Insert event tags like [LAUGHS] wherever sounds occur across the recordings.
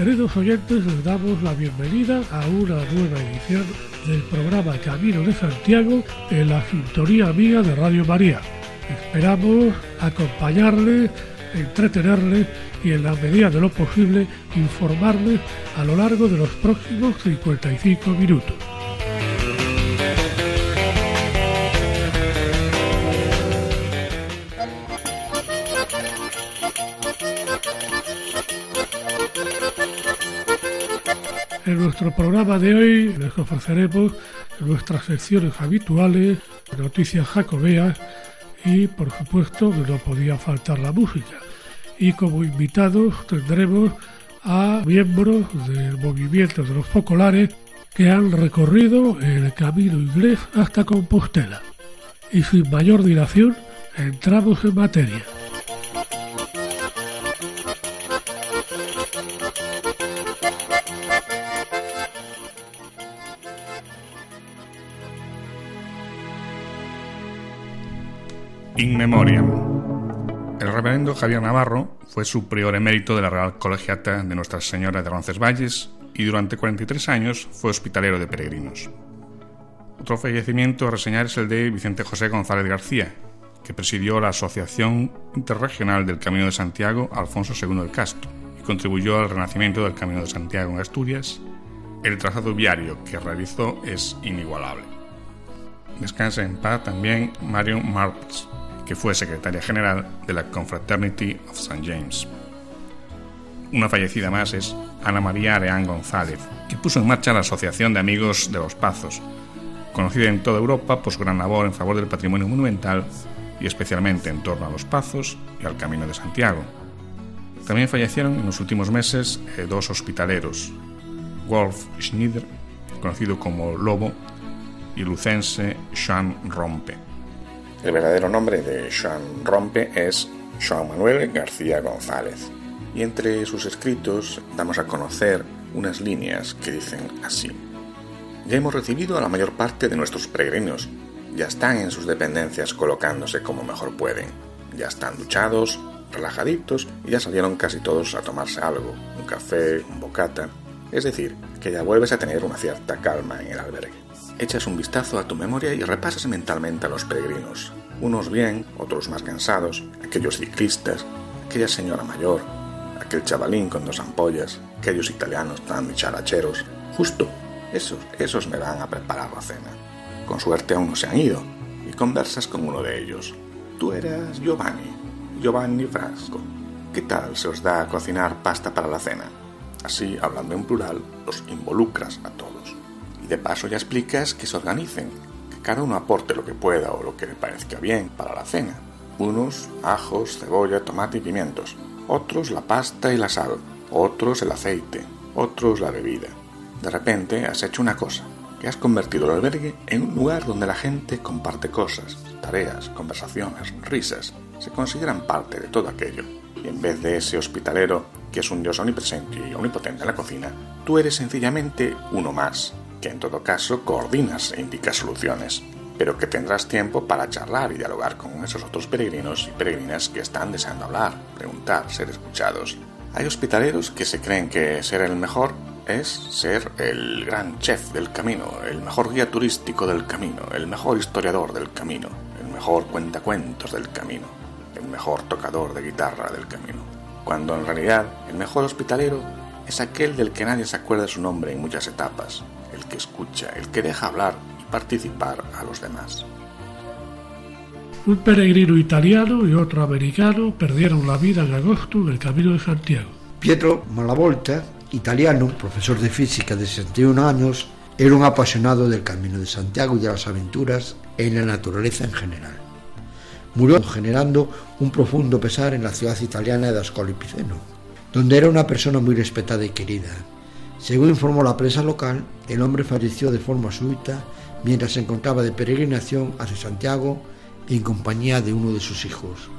Queridos oyentes, les damos la bienvenida a una nueva edición del programa Camino de Santiago en la sintonía amiga de Radio María. Esperamos acompañarles, entretenerles y en la medida de lo posible informarles a lo largo de los próximos 55 minutos. Nuestro programa de hoy les ofreceremos nuestras secciones habituales, noticias jacobeas y por supuesto no podía faltar la música. Y como invitados tendremos a miembros del movimiento de los focolares que han recorrido el camino inglés hasta Compostela. Y sin mayor dilación, entramos en materia. In Memoriam. El reverendo Javier Navarro fue superior emérito de la Real Colegiata de Nuestra Señora de Roncesvalles y durante 43 años fue hospitalero de peregrinos. Otro fallecimiento a reseñar es el de Vicente José González García, que presidió la Asociación Interregional del Camino de Santiago Alfonso II del Castro y contribuyó al renacimiento del Camino de Santiago en Asturias. El trazado viario que realizó es inigualable. Descansa en paz también Marion Marx, que fue secretaria general de la Confraternity of St. James. Una fallecida más es Ana María Areán González, que puso en marcha la Asociación de Amigos de los Pazos, conocida en toda Europa por su gran labor en favor del patrimonio monumental y especialmente en torno a los Pazos y al Camino de Santiago. También fallecieron en los últimos meses eh, dos hospitaleros, Wolf Schneider, conocido como Lobo, y lucense Jean Rompe. El verdadero nombre de Joan Rompe es Joan Manuel García González, y entre sus escritos damos a conocer unas líneas que dicen así. Ya hemos recibido a la mayor parte de nuestros peregrinos, ya están en sus dependencias colocándose como mejor pueden, ya están duchados, relajaditos y ya salieron casi todos a tomarse algo, un café, un bocata, es decir, que ya vuelves a tener una cierta calma en el albergue echas un vistazo a tu memoria y repasas mentalmente a los peregrinos, unos bien, otros más cansados, aquellos ciclistas, aquella señora mayor, aquel chavalín con dos ampollas, aquellos italianos tan dicharacheros. Justo, esos, esos me van a preparar la cena. Con suerte aún no se han ido, y conversas con uno de ellos. Tú eras Giovanni, Giovanni Frasco. ¿Qué tal se os da a cocinar pasta para la cena? Así, hablando en plural, los involucras a todos de paso ya explicas que se organicen, que cada uno aporte lo que pueda o lo que le parezca bien para la cena. Unos ajos, cebolla, tomate y pimientos, otros la pasta y la sal, otros el aceite, otros la bebida. De repente has hecho una cosa, que has convertido el albergue en un lugar donde la gente comparte cosas, tareas, conversaciones, risas, se consideran parte de todo aquello. Y en vez de ese hospitalero, que es un dios omnipresente y omnipotente en la cocina, tú eres sencillamente uno más, que en todo caso coordinas e indicas soluciones, pero que tendrás tiempo para charlar y dialogar con esos otros peregrinos y peregrinas que están deseando hablar, preguntar, ser escuchados. Hay hospitaleros que se creen que ser el mejor es ser el gran chef del camino, el mejor guía turístico del camino, el mejor historiador del camino, el mejor cuentacuentos del camino, el mejor tocador de guitarra del camino. Cuando en realidad el mejor hospitalero es aquel del que nadie se acuerda su nombre en muchas etapas, el que escucha, el que deja hablar y participar a los demás. Un peregrino italiano y otro americano perdieron la vida en agosto en el Camino de Santiago. Pietro Malavolta, italiano, profesor de física de 61 años, era un apasionado del Camino de Santiago y de las aventuras en la naturaleza en general. Murió generando un profundo pesar en la ciudad italiana de Ascoli Piceno, donde era una persona muy respetada y querida, Según informó la prensa local, el hombre falleció de forma súbita mientras se encontraba de peregrinación hacia Santiago en compañía de uno de sus hijos.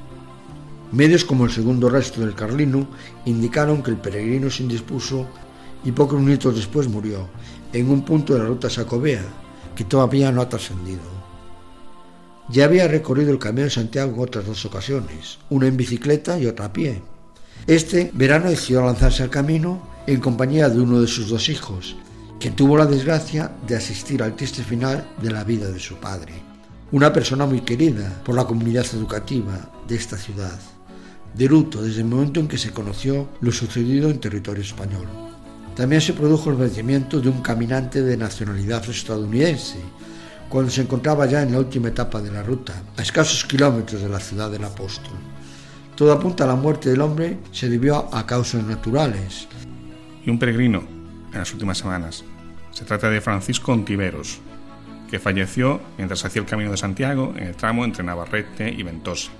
Medios como el segundo resto del Carlino indicaron que el peregrino se indispuso y pocos minutos después murió en un punto de la ruta sacobea que todavía no ha trascendido. Ya había recorrido el Camino de Santiago en otras dos ocasiones, una en bicicleta y otra a pie. Este verano decidió lanzarse al camino en compañía de uno de sus dos hijos, que tuvo la desgracia de asistir al triste final de la vida de su padre, una persona muy querida por la comunidad educativa de esta ciudad, de luto desde el momento en que se conoció lo sucedido en territorio español. También se produjo el fallecimiento de un caminante de nacionalidad estadounidense, cuando se encontraba ya en la última etapa de la ruta, a escasos kilómetros de la ciudad del apóstol. Todo apunta a la muerte del hombre se debió a causas naturales. Y un peregrino en las últimas semanas. Se trata de Francisco Ontiveros, que falleció mientras hacía el camino de Santiago en el tramo entre Navarrete y Ventosa.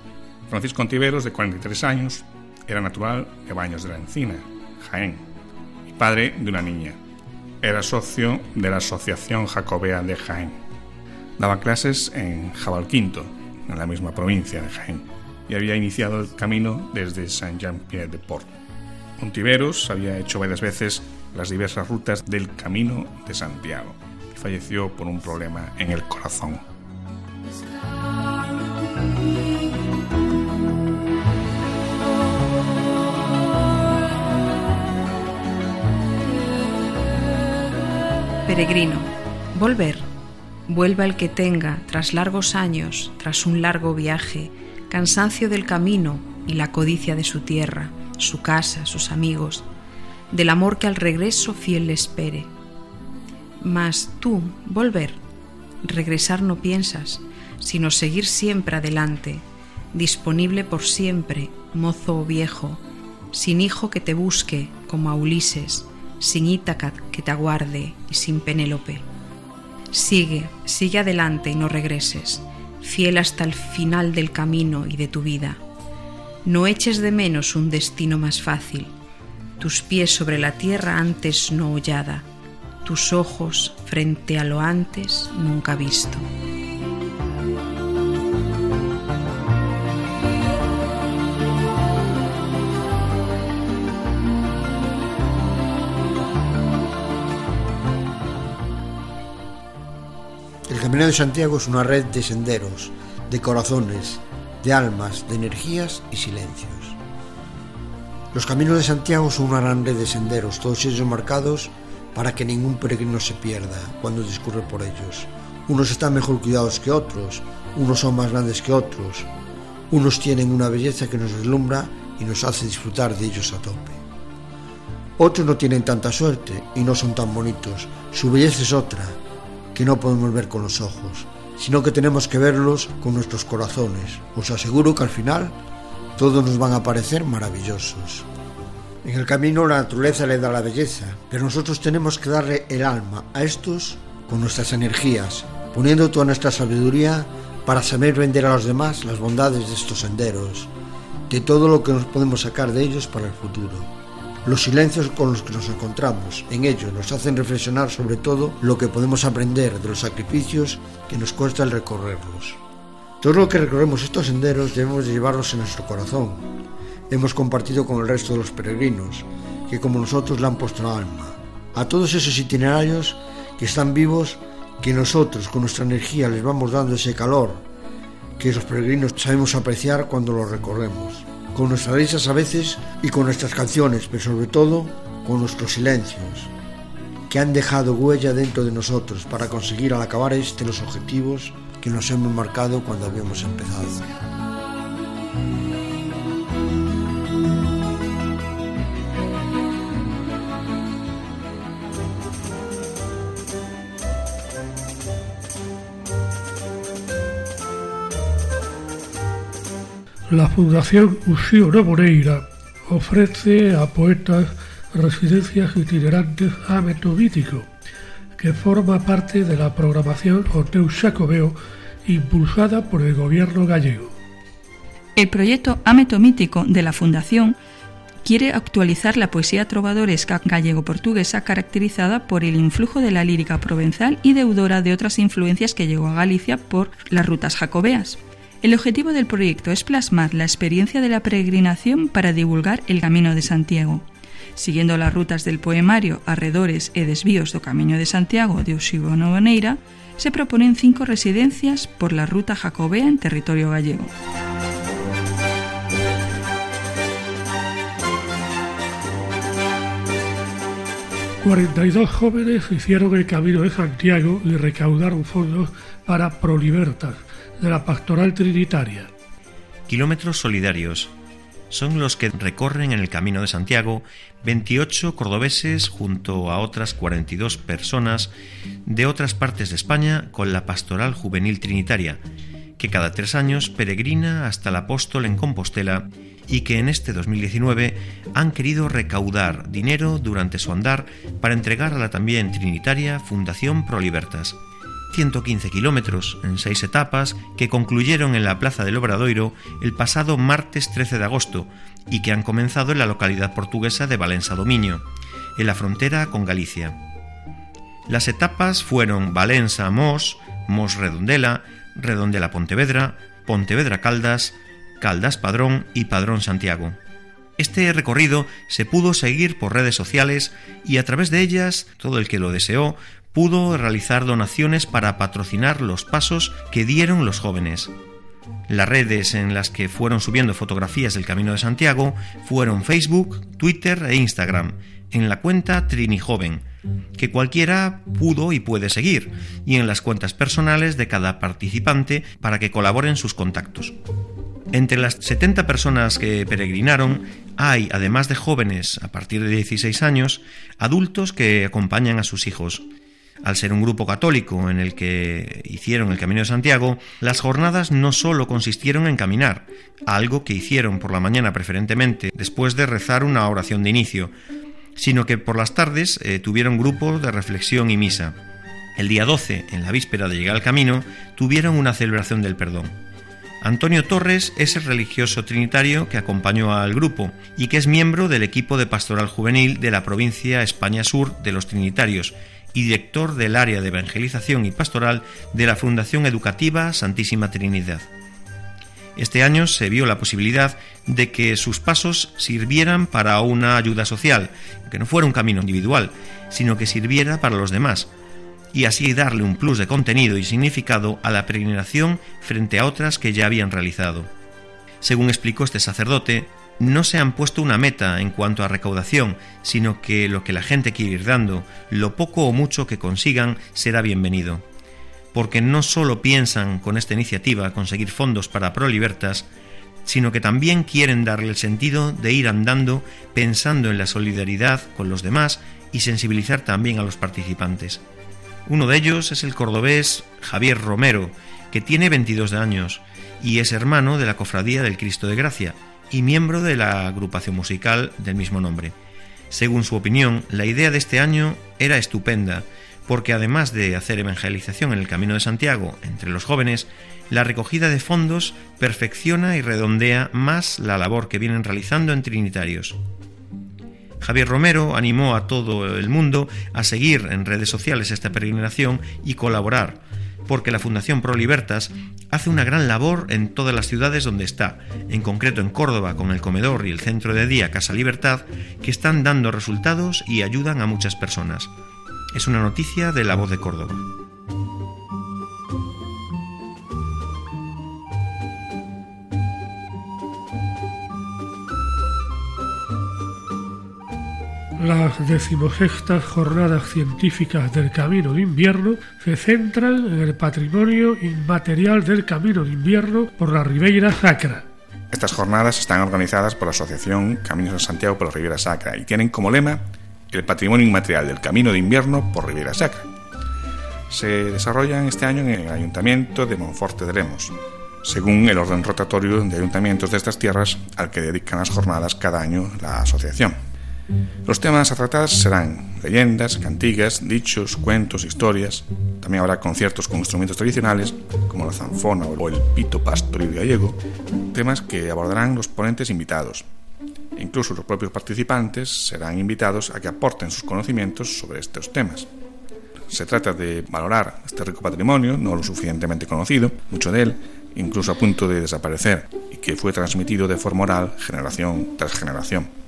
Francisco Ontiveros, de 43 años, era natural de Baños de la Encina, Jaén, y padre de una niña. Era socio de la Asociación Jacobea de Jaén. Daba clases en Jabalquinto, en la misma provincia de Jaén, y había iniciado el camino desde Saint-Jean-Pied-de-Port. Ontiveros había hecho varias veces las diversas rutas del Camino de Santiago. Y falleció por un problema en el corazón. Peregrino, volver. Vuelva el que tenga, tras largos años, tras un largo viaje, cansancio del camino y la codicia de su tierra, su casa, sus amigos, del amor que al regreso fiel le espere. Mas tú, volver, regresar no piensas, sino seguir siempre adelante, disponible por siempre, mozo o viejo, sin hijo que te busque, como a Ulises, sin Ítaca que te aguarde y sin Penélope. Sigue, sigue adelante y no regreses, fiel hasta el final del camino y de tu vida. No eches de menos un destino más fácil, tus pies sobre la tierra antes no hollada, tus ojos frente a lo antes nunca visto. Camino de Santiago es una red de senderos, de corazones, de almas, de energías y silencios. Los caminos de Santiago son una gran red de senderos, todos ellos marcados para que ningún peregrino se pierda cuando discurre por ellos. Unos están mejor cuidados que otros, unos son más grandes que otros, unos tienen una belleza que nos deslumbra y nos hace disfrutar de ellos a tope. Otros no tienen tanta suerte y no son tan bonitos, su belleza es otra, que no podemos ver con los ojos, sino que tenemos que verlos con nuestros corazones. Os aseguro que al final todos nos van a parecer maravillosos. En el camino la naturaleza le da la belleza, pero nosotros tenemos que darle el alma a estos con nuestras energías, poniendo toda nuestra sabiduría para saber vender a los demás las bondades de estos senderos, de todo lo que nos podemos sacar de ellos para el futuro. Los silencios con los que nos encontramos en ellos nos hacen reflexionar sobre todo lo que podemos aprender de los sacrificios que nos cuesta el recorrerlos. Todo lo que recorremos estos senderos debemos llevarlos en nuestro corazón. Hemos compartido con el resto de los peregrinos, que como nosotros le han puesto la alma. A todos esos itinerarios que están vivos, que nosotros con nuestra energía les vamos dando ese calor que los peregrinos sabemos apreciar cuando los recorremos con nuestras risas a veces y con nuestras canciones, pero sobre todo con nuestros silencios, que han dejado huella dentro de nosotros para conseguir al acabar este los objetivos que nos hemos marcado cuando habíamos empezado. La Fundación Uxío Moreira ofrece a poetas residencias itinerantes a que forma parte de la programación Hotel Xacobeo impulsada por el gobierno gallego. El proyecto Ametomítico de la Fundación quiere actualizar la poesía trovadoresca gallego-portuguesa caracterizada por el influjo de la lírica provenzal y deudora de otras influencias que llegó a Galicia por las rutas jacobeas. El objetivo del proyecto es plasmar la experiencia de la peregrinación para divulgar el Camino de Santiago. Siguiendo las rutas del poemario Arredores e desvíos do Camino de Santiago de Uxibo Novoneira, se proponen cinco residencias por la ruta jacobea en territorio gallego. 42 jóvenes hicieron el camino de Santiago y recaudaron fondos para Prolibertas, de la Pastoral Trinitaria. Kilómetros solidarios son los que recorren en el Camino de Santiago 28 cordobeses junto a otras 42 personas de otras partes de España con la Pastoral Juvenil Trinitaria, que cada tres años peregrina hasta el apóstol en Compostela y que en este 2019 han querido recaudar dinero durante su andar para entregar a la también trinitaria Fundación Pro Libertas. 115 kilómetros en seis etapas que concluyeron en la Plaza del Obradoiro el pasado martes 13 de agosto y que han comenzado en la localidad portuguesa de Valença Dominio, en la frontera con Galicia. Las etapas fueron Valença-Mos, Mos-Redondela, Redondela-Pontevedra, Pontevedra-Caldas, Caldas Padrón y Padrón Santiago. Este recorrido se pudo seguir por redes sociales y a través de ellas todo el que lo deseó pudo realizar donaciones para patrocinar los pasos que dieron los jóvenes. Las redes en las que fueron subiendo fotografías del Camino de Santiago fueron Facebook, Twitter e Instagram, en la cuenta Trini Joven, que cualquiera pudo y puede seguir, y en las cuentas personales de cada participante para que colaboren sus contactos. Entre las 70 personas que peregrinaron hay, además de jóvenes a partir de 16 años, adultos que acompañan a sus hijos. Al ser un grupo católico en el que hicieron el Camino de Santiago, las jornadas no solo consistieron en caminar, algo que hicieron por la mañana preferentemente después de rezar una oración de inicio, sino que por las tardes eh, tuvieron grupos de reflexión y misa. El día 12, en la víspera de llegar al camino, tuvieron una celebración del perdón. Antonio Torres es el religioso trinitario que acompañó al grupo y que es miembro del equipo de pastoral juvenil de la provincia España Sur de los Trinitarios y director del área de evangelización y pastoral de la Fundación Educativa Santísima Trinidad. Este año se vio la posibilidad de que sus pasos sirvieran para una ayuda social, que no fuera un camino individual, sino que sirviera para los demás, y así darle un plus de contenido y significado a la peregrinación frente a otras que ya habían realizado. Según explicó este sacerdote, no se han puesto una meta en cuanto a recaudación, sino que lo que la gente quiere ir dando, lo poco o mucho que consigan, será bienvenido. Porque no solo piensan con esta iniciativa conseguir fondos para ProLibertas, sino que también quieren darle el sentido de ir andando pensando en la solidaridad con los demás y sensibilizar también a los participantes. Uno de ellos es el cordobés Javier Romero, que tiene 22 años y es hermano de la Cofradía del Cristo de Gracia y miembro de la agrupación musical del mismo nombre. Según su opinión, la idea de este año era estupenda, porque además de hacer evangelización en el Camino de Santiago entre los jóvenes, la recogida de fondos perfecciona y redondea más la labor que vienen realizando en Trinitarios. Javier Romero animó a todo el mundo a seguir en redes sociales esta peregrinación y colaborar, porque la Fundación Pro Libertas hace una gran labor en todas las ciudades donde está, en concreto en Córdoba con el comedor y el centro de día Casa Libertad, que están dando resultados y ayudan a muchas personas. Es una noticia de La Voz de Córdoba. Las decimosextas jornadas científicas del Camino de Invierno se centran en el patrimonio inmaterial del Camino de Invierno por la Ribeira Sacra. Estas jornadas están organizadas por la Asociación Caminos de Santiago por la Ribeira Sacra y tienen como lema el patrimonio inmaterial del Camino de Invierno por Ribeira Sacra. Se desarrollan este año en el Ayuntamiento de Monforte de Lemos, según el orden rotatorio de ayuntamientos de estas tierras al que dedican las jornadas cada año la asociación. Los temas a tratar serán leyendas, cantigas, dichos, cuentos, historias. También habrá conciertos con instrumentos tradicionales, como la zanfona o el pito pastoril gallego, temas que abordarán los ponentes invitados. Incluso los propios participantes serán invitados a que aporten sus conocimientos sobre estos temas. Se trata de valorar este rico patrimonio, no lo suficientemente conocido, mucho de él, incluso a punto de desaparecer, y que fue transmitido de forma oral generación tras generación.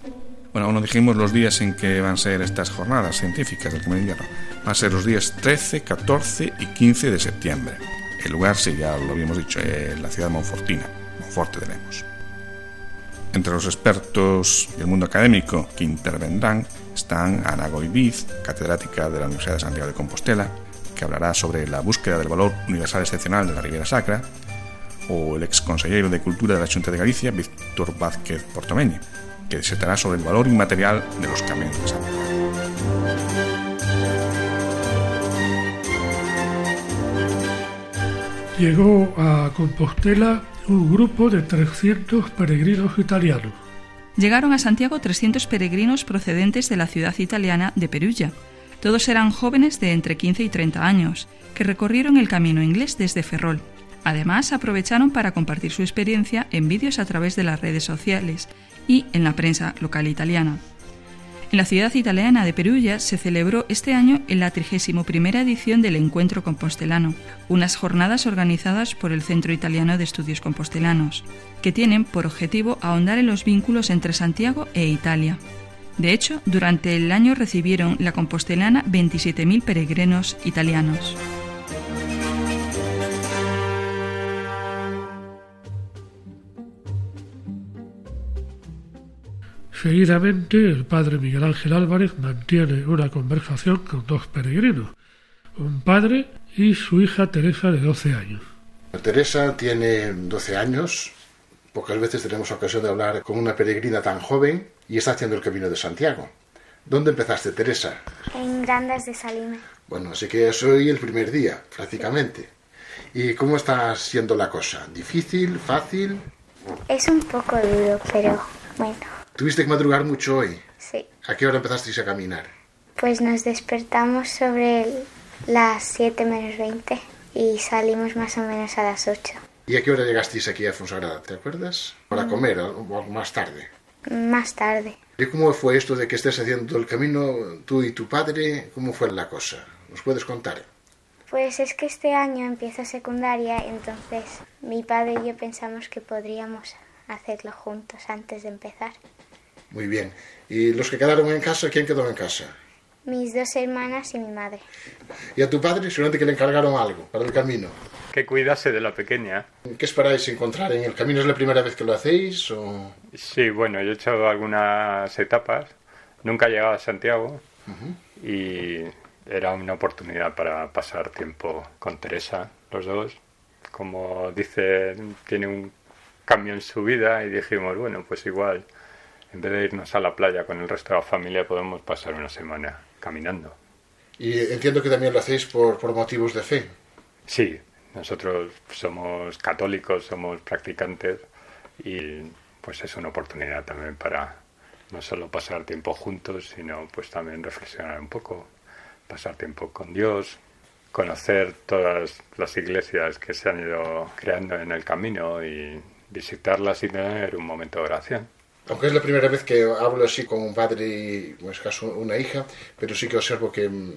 Bueno, aún no dijimos los días en que van a ser estas jornadas científicas del Camino Invierno. Van a ser los días 13, 14 y 15 de septiembre. El lugar, sí, ya lo habíamos dicho, en la ciudad Monfortina, Monforte de. Entre los expertos del mundo académico que intervendrán están Ana Goidiz, catedrática de la Universidad de Santiago de Compostela, que hablará sobre la búsqueda del valor universal excepcional de la Riviera Sacra, o el ex consejero de Cultura de la Junta de Galicia, Víctor Vázquez Portomeño, que disertará sobre el valor inmaterial de los caminos de Santiago. Llegó a Compostela un grupo de 300 peregrinos italianos. Llegaron a Santiago 300 peregrinos procedentes de la ciudad italiana de Perugia. Todos eran jóvenes de entre 15 y 30 años, que recorrieron el camino inglés desde Ferrol. Además, aprovecharon para compartir su experiencia en vídeos a través de las redes sociales y en la prensa local italiana. En la ciudad italiana de Perugia se celebró este año en la 31 edición del Encuentro Compostelano, unas jornadas organizadas por el Centro Italiano de Estudios Compostelanos, que tienen por objetivo ahondar en los vínculos entre Santiago e Italia. De hecho, durante el año recibieron la Compostelana 27.000 peregrinos italianos. Seguidamente, el padre Miguel Ángel Álvarez mantiene una conversación con dos peregrinos, un padre y su hija Teresa de 12 años. Teresa tiene 12 años, pocas veces tenemos ocasión de hablar con una peregrina tan joven y está haciendo el camino de Santiago. ¿Dónde empezaste, Teresa? En Grandas de Salime. Bueno, así que soy el primer día, prácticamente. ¿Y cómo está siendo la cosa? ¿Difícil? ¿Fácil? Es un poco duro, pero bueno. ¿Tuviste que madrugar mucho hoy? Sí. ¿A qué hora empezasteis a caminar? Pues nos despertamos sobre las 7 menos 20 y salimos más o menos a las 8. ¿Y a qué hora llegasteis aquí a Fonsagrada? ¿Te acuerdas? ¿Para comer o más tarde? Más tarde. ¿Y cómo fue esto de que estés haciendo el camino tú y tu padre? ¿Cómo fue la cosa? ¿Nos puedes contar? Pues es que este año empieza secundaria, entonces mi padre y yo pensamos que podríamos hacerlo juntos antes de empezar. Muy bien. ¿Y los que quedaron en casa, quién quedó en casa? Mis dos hermanas y mi madre. ¿Y a tu padre seguramente que le encargaron algo para el camino? Que cuidase de la pequeña. ¿Qué esperáis encontrar en el camino? ¿Es la primera vez que lo hacéis? O... Sí, bueno, yo he hecho algunas etapas. Nunca he llegado a Santiago y era una oportunidad para pasar tiempo con Teresa, los dos. Como dice, tiene un cambio en su vida y dijimos, bueno, pues igual en vez de irnos a la playa con el resto de la familia, podemos pasar una semana caminando. Y entiendo que también lo hacéis por, por motivos de fe. Sí, nosotros somos católicos, somos practicantes y pues es una oportunidad también para no solo pasar tiempo juntos, sino pues también reflexionar un poco, pasar tiempo con Dios, conocer todas las iglesias que se han ido creando en el camino y visitarlas y tener un momento de oración aunque es la primera vez que hablo así con un padre y, en este caso, una hija, pero sí que observo que mm,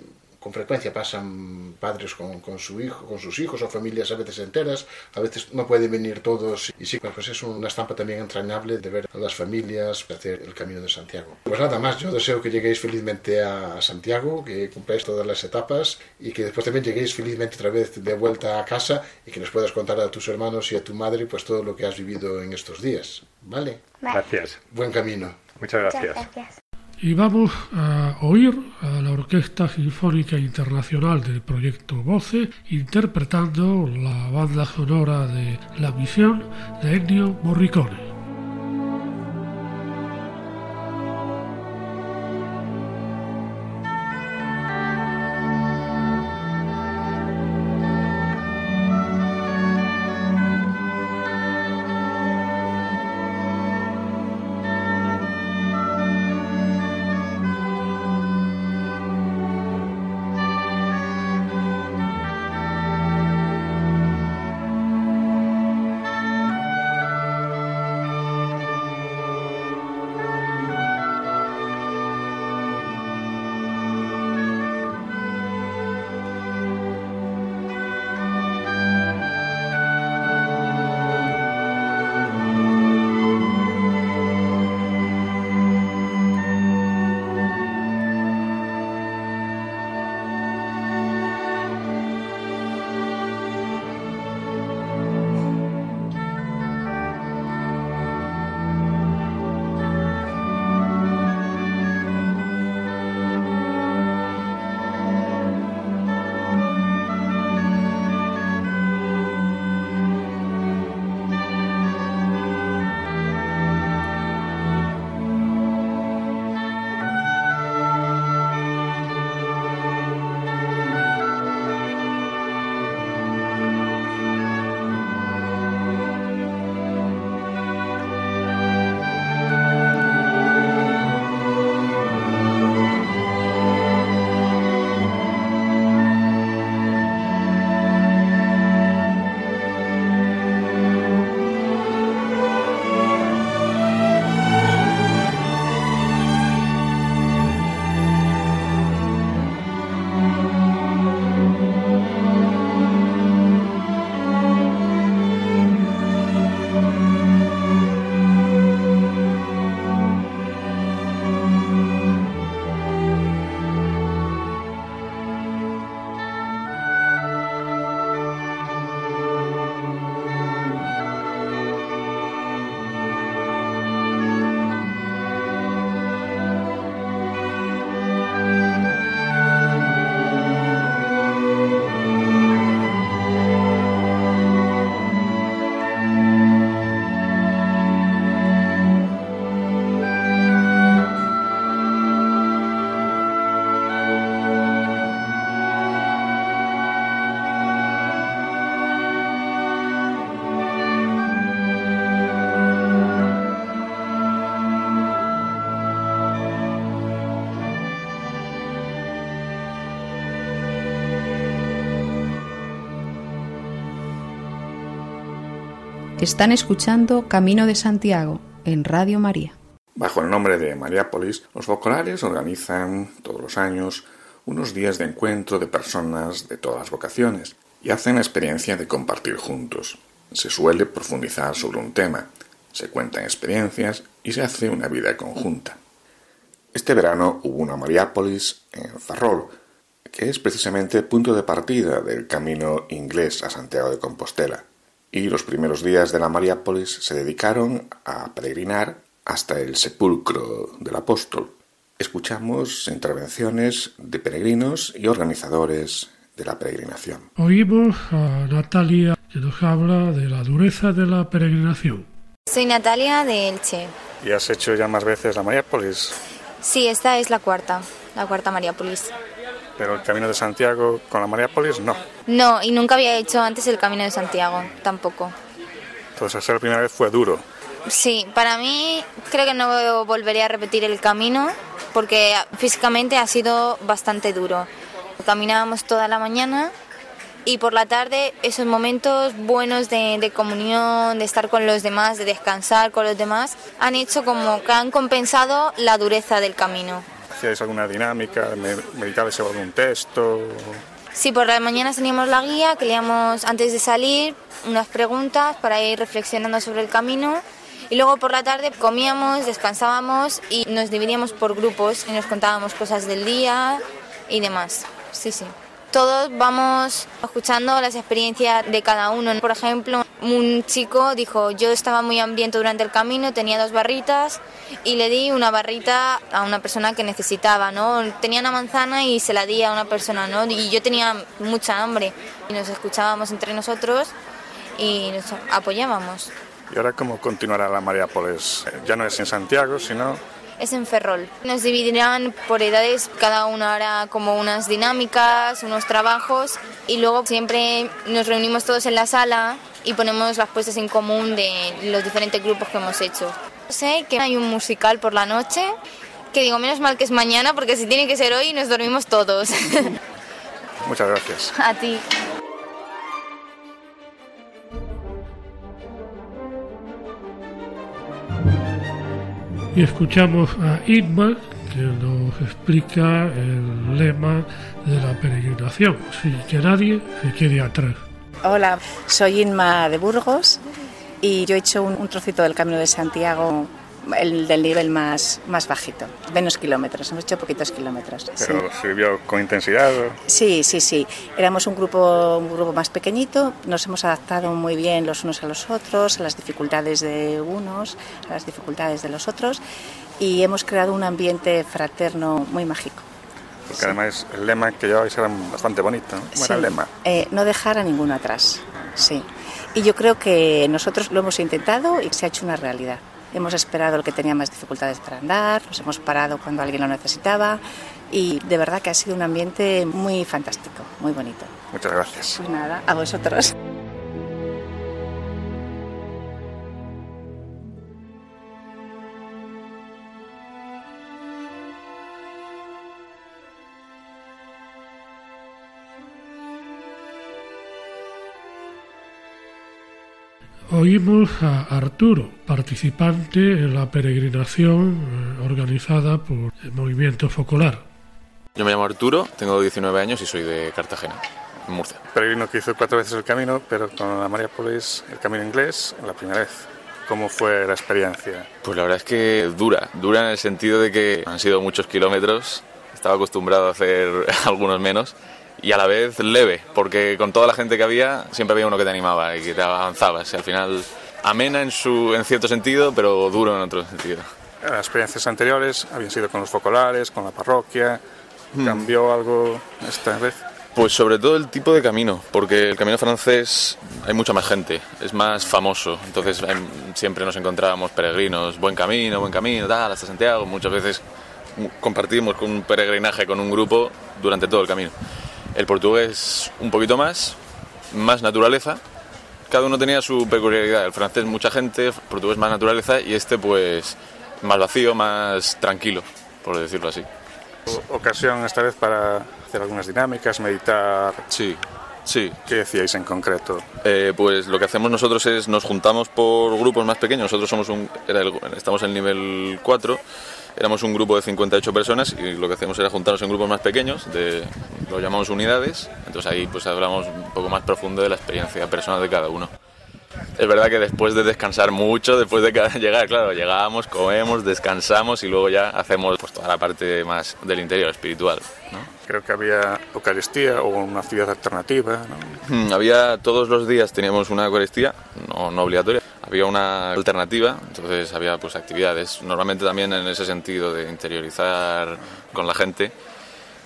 con frecuencia pasan padres con, con, su hijo, con sus hijos o familias a veces enteras, a veces no pueden venir todos y sí, pues es una estampa también entrañable de ver a las familias hacer el camino de Santiago. Pues nada más, yo deseo que lleguéis felizmente a Santiago, que cumpláis todas las etapas y que después también lleguéis felizmente otra vez de vuelta a casa y que les puedas contar a tus hermanos y a tu madre pues todo lo que has vivido en estos días. ¿Vale? Gracias. Buen camino. Muchas gracias. Muchas gracias. Y vamos a oír a la Orquesta Sinfónica Internacional del proyecto Voce interpretando la banda sonora de La Misión de Ennio Morricone. Están escuchando Camino de Santiago en Radio María. Bajo el nombre de Mariápolis, los focolares organizan todos los años unos días de encuentro de personas de todas las vocaciones y hacen la experiencia de compartir juntos. Se suele profundizar sobre un tema, se cuentan experiencias y se hace una vida conjunta. Este verano hubo una Mariápolis en Ferrol, que es precisamente el punto de partida del camino inglés a Santiago de Compostela. Y los primeros días de la Mariápolis se dedicaron a peregrinar hasta el sepulcro del apóstol. Escuchamos intervenciones de peregrinos y organizadores de la peregrinación. Oímos a Natalia que nos habla de la dureza de la peregrinación. Soy Natalia de Elche. ¿Y has hecho ya más veces la Mariápolis? Sí, esta es la cuarta, la cuarta Mariápolis. Pero el Camino de Santiago con la Mariápolis no. No, y nunca había hecho antes el Camino de Santiago, tampoco. Entonces, hacer la primera vez fue duro. Sí, para mí creo que no volveré a repetir el camino porque físicamente ha sido bastante duro. Caminábamos toda la mañana y por la tarde esos momentos buenos de, de, comunión, de estar con los demás, de descansar con los demás, han hecho como que han compensado la dureza del camino. ¿Hacíais alguna dinámica? ¿Meditabais sobre algún texto? Sí, por las mañanas teníamos la guía que leíamos antes de salir, unas preguntas para ir reflexionando sobre el camino y luego por la tarde comíamos, descansábamos y nos dividíamos por grupos y nos contábamos cosas del día y demás. Sí, sí. Todos vamos escuchando las experiencias de cada uno. Por ejemplo, un chico dijo, yo estaba muy hambriento durante el camino, tenía dos barritas y le di una barrita a una persona que necesitaba, ¿no? Tenía una manzana y se la di a una persona, ¿no? Y yo tenía mucha hambre y nos escuchábamos entre nosotros y nos apoyábamos. ¿Y ahora cómo continuará la Mariápolis? Ya no es en Santiago, sino... Es en Ferrol. Nos dividirán por edades, cada uno hará como unas dinámicas, unos trabajos y luego siempre nos reunimos todos en la sala y ponemos las puestas en común de los diferentes grupos que hemos hecho. Sé que hay un musical por la noche, que digo, menos mal que es mañana porque si tiene que ser hoy nos dormimos todos. [LAUGHS] Muchas gracias. A ti. Y escuchamos a Inma que nos explica el lema de la peregrinación, sin que nadie se quede atrás. Hola, soy Inma de Burgos y yo he hecho un, un trocito del Camino de Santiago el del nivel más, más bajito, menos kilómetros, hemos hecho poquitos kilómetros. ¿Pero sí. sirvió con intensidad? ¿o? Sí, sí, sí. Éramos un grupo, un grupo más pequeñito, nos hemos adaptado muy bien los unos a los otros, a las dificultades de unos, a las dificultades de los otros y hemos creado un ambiente fraterno muy mágico. Porque además el lema que llevabais era bastante bonito, ¿no? ¿Cómo sí. era el lema? Eh, no dejar a ninguno atrás, sí. Y yo creo que nosotros lo hemos intentado y se ha hecho una realidad. Hemos esperado el que tenía más dificultades para andar, nos hemos parado cuando alguien lo necesitaba y de verdad que ha sido un ambiente muy fantástico, muy bonito. Muchas gracias. Pues nada, a vosotros. Oímos a Arturo, participante en la peregrinación organizada por el Movimiento Focolar. Yo me llamo Arturo, tengo 19 años y soy de Cartagena, en Murcia. Peregrino que hizo cuatro veces el camino, pero con la Mariápolis el camino inglés la primera vez. ¿Cómo fue la experiencia? Pues la verdad es que dura, dura en el sentido de que han sido muchos kilómetros, estaba acostumbrado a hacer [LAUGHS] algunos menos y a la vez leve, porque con toda la gente que había siempre había uno que te animaba y que te avanzabas. Y al final amena en, su, en cierto sentido, pero duro en otro sentido. Las experiencias anteriores habían sido con los focolares, con la parroquia. ¿Cambió algo esta vez? Pues sobre todo el tipo de camino, porque el camino francés hay mucha más gente, es más famoso, entonces hay, siempre nos encontrábamos peregrinos, buen camino, buen camino, tal, hasta Santiago, muchas veces compartimos con un peregrinaje con un grupo durante todo el camino. El portugués un poquito más, más naturaleza. Cada uno tenía su peculiaridad. El francés mucha gente, el portugués más naturaleza y este pues más vacío, más tranquilo, por decirlo así. Ocasión esta vez para hacer algunas dinámicas, meditar. Sí, Sí. ¿Qué decíais en concreto? Eh, pues lo que hacemos nosotros es nos juntamos por grupos más pequeños. Nosotros somos un, era el- estamos en el nivel 4. Éramos un grupo de 58 personas y lo que hacemos era juntarnos en grupos más pequeños, de, lo llamamos unidades. Entonces ahí pues hablamos un poco más profundo de la experiencia personal de cada uno. Es verdad que después de descansar mucho, después de [LAUGHS] llegar, claro, llegábamos, comemos, descansamos y luego ya hacemos pues, toda la parte más del interior, espiritual. ¿no? Creo que había Eucaristía o una actividad alternativa, ¿no? Mm, Había todos los días teníamos una Eucaristía, no, no obligatoria, había una alternativa, entonces había pues actividades, normalmente también en ese sentido de interiorizar con la gente.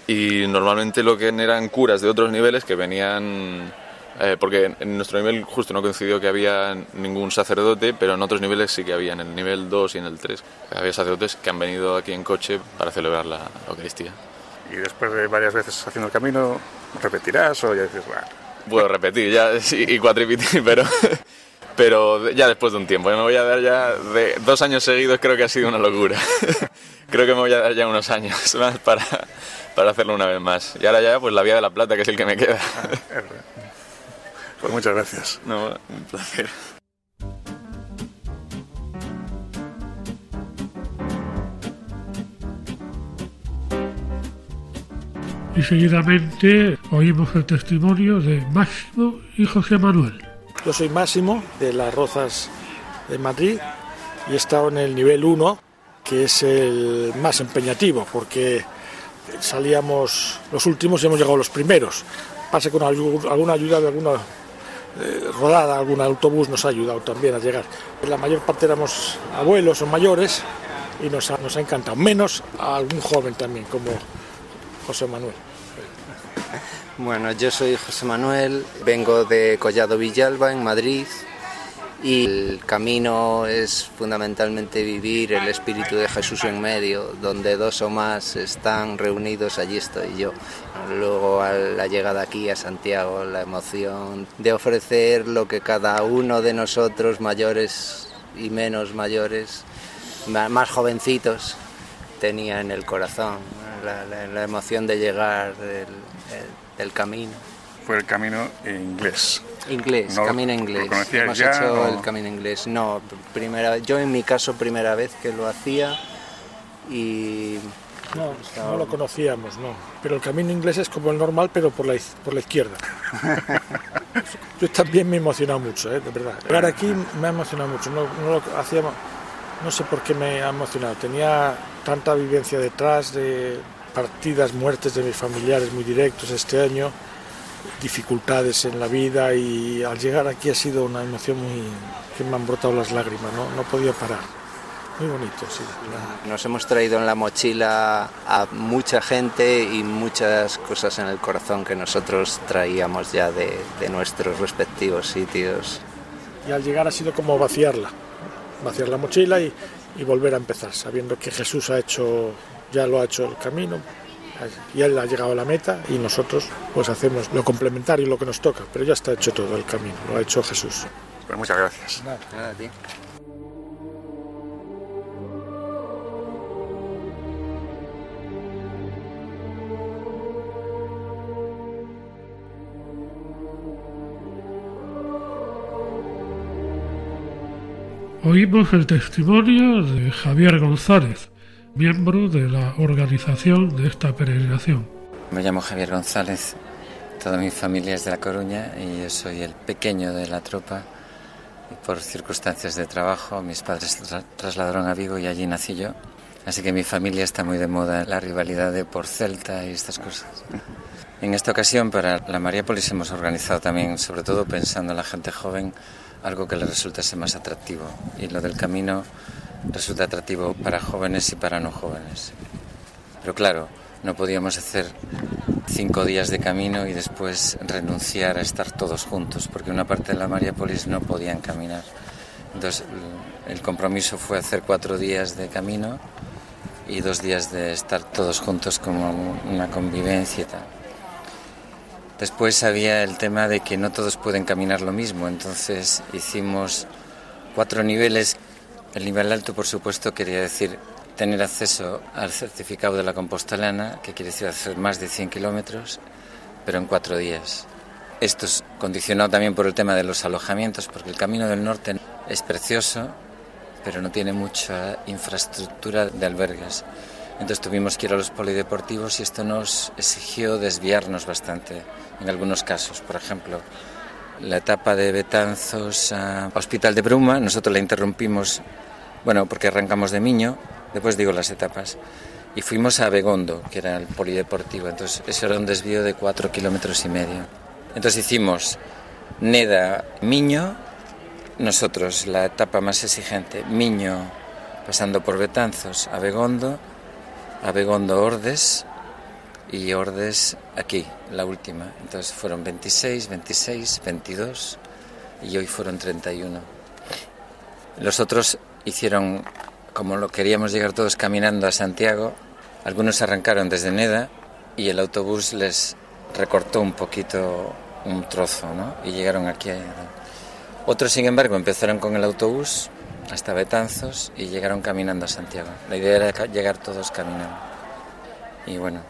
Y normalmente lo que eran curas de otros niveles que venían eh, porque en nuestro nivel justo no coincidió que había ningún sacerdote, pero en otros niveles sí que había, en el nivel 2 y en el 3 había sacerdotes que han venido aquí en coche para celebrar la Eucaristía. Y después de varias veces haciendo el camino, ¿repetirás o ya dices, bueno, Puedo repetir ya [LAUGHS] sí, y cuatripitir, pero, pero ya después de un tiempo. Me voy a dar ya de dos años seguidos, creo que ha sido una locura. [LAUGHS] creo que me voy a dar ya unos años [LAUGHS] más para, para hacerlo una vez más. Y ahora ya, pues la Vía de la Plata, que es el que me queda. pues muchas gracias. No, un placer. Y seguidamente oímos el testimonio de Máximo y José Manuel. Yo soy Máximo de las Rozas de Madrid y he estado en el nivel 1, que es el más empeñativo, porque salíamos los últimos y hemos llegado los primeros. Pasa con alguna ayuda de alguna eh, rodada, algún autobús nos ha ayudado también a llegar. La mayor parte éramos abuelos o mayores y nos nos ha encantado, menos a algún joven también, como José Manuel. Bueno, yo soy José Manuel, vengo de Collado Villalba, en Madrid, y el camino es fundamentalmente vivir el Espíritu de Jesús en medio, donde dos o más están reunidos, allí estoy yo. Luego a la llegada aquí a Santiago, la emoción de ofrecer lo que cada uno de nosotros, mayores y menos mayores, ma- más jovencitos, tenía en el corazón, la, emoción de llegar del camino. Fue el camino inglés. Inglés, No, camino ¿lo inglés. conocías Hemos ya hecho o- el camino inglés. No, primera, yo en mi caso primera vez que lo hacía y No, no lo conocíamos, no. Pero el camino inglés es como el normal, pero por la, por la izquierda. [LAUGHS] Yo también me he emocionado mucho, ¿eh? de verdad. Llegar aquí me ha emocionado mucho. No, no lo hacía, no sé por qué me ha emocionado. Tenía tanta vivencia detrás de partidas, muertes de mis familiares muy directos este año, dificultades en la vida y al llegar aquí ha sido una emoción muy que me han brotado las lágrimas. No, no podía parar. Muy bonito, sí. nos hemos traído en la mochila a mucha gente y muchas cosas en el corazón que nosotros traíamos ya de, de nuestros respectivos sitios. y al llegar ha sido como vaciarla, vaciar la mochila y, y volver a empezar, sabiendo que Jesús ha hecho, ya lo ha hecho el camino, y él ha llegado a la meta y nosotros pues hacemos lo complementario, lo que nos toca, pero ya está hecho todo el camino, lo ha hecho Jesús. Pues muchas gracias. Nada, tío. Oímos el testimonio de Javier González, miembro de la organización de esta peregrinación. Me llamo Javier González, toda mi familia es de La Coruña y yo soy el pequeño de la tropa. Por circunstancias de trabajo, mis padres trasladaron a Vigo y allí nací yo. Así que mi familia está muy de moda la rivalidad de por Celta y estas cosas. En esta ocasión, para la Mariápolis hemos organizado también, sobre todo pensando en la gente joven, algo que le resultase más atractivo. Y lo del camino resulta atractivo para jóvenes y para no jóvenes. Pero claro, no podíamos hacer cinco días de camino y después renunciar a estar todos juntos, porque una parte de la Mariápolis no podían caminar. Entonces, el compromiso fue hacer cuatro días de camino y dos días de estar todos juntos como una convivencia y tal. Después había el tema de que no todos pueden caminar lo mismo, entonces hicimos cuatro niveles. El nivel alto, por supuesto, quería decir tener acceso al certificado de la compostelana, que quiere decir hacer más de 100 kilómetros, pero en cuatro días. Esto es condicionado también por el tema de los alojamientos, porque el Camino del Norte es precioso, pero no tiene mucha infraestructura de albergues. Entonces tuvimos que ir a los polideportivos y esto nos exigió desviarnos bastante en algunos casos. Por ejemplo, la etapa de Betanzos a Hospital de Bruma, nosotros la interrumpimos, bueno, porque arrancamos de Miño, después digo las etapas, y fuimos a Begondo, que era el polideportivo. Entonces, eso era un desvío de cuatro kilómetros y medio. Entonces hicimos Neda, Miño, nosotros la etapa más exigente, Miño, pasando por Betanzos a Begondo, a Begondo Ordes y Ordes aquí, la última. Entonces fueron 26, 26, 22 y hoy fueron 31. Los otros hicieron, como lo queríamos llegar todos caminando a Santiago, algunos arrancaron desde Neda y el autobús les recortó un poquito un trozo, ¿no? Y llegaron aquí. Otros, sin embargo, empezaron con el autobús hasta Betanzos y llegaron caminando a Santiago. La idea era llegar todos caminando. Y bueno,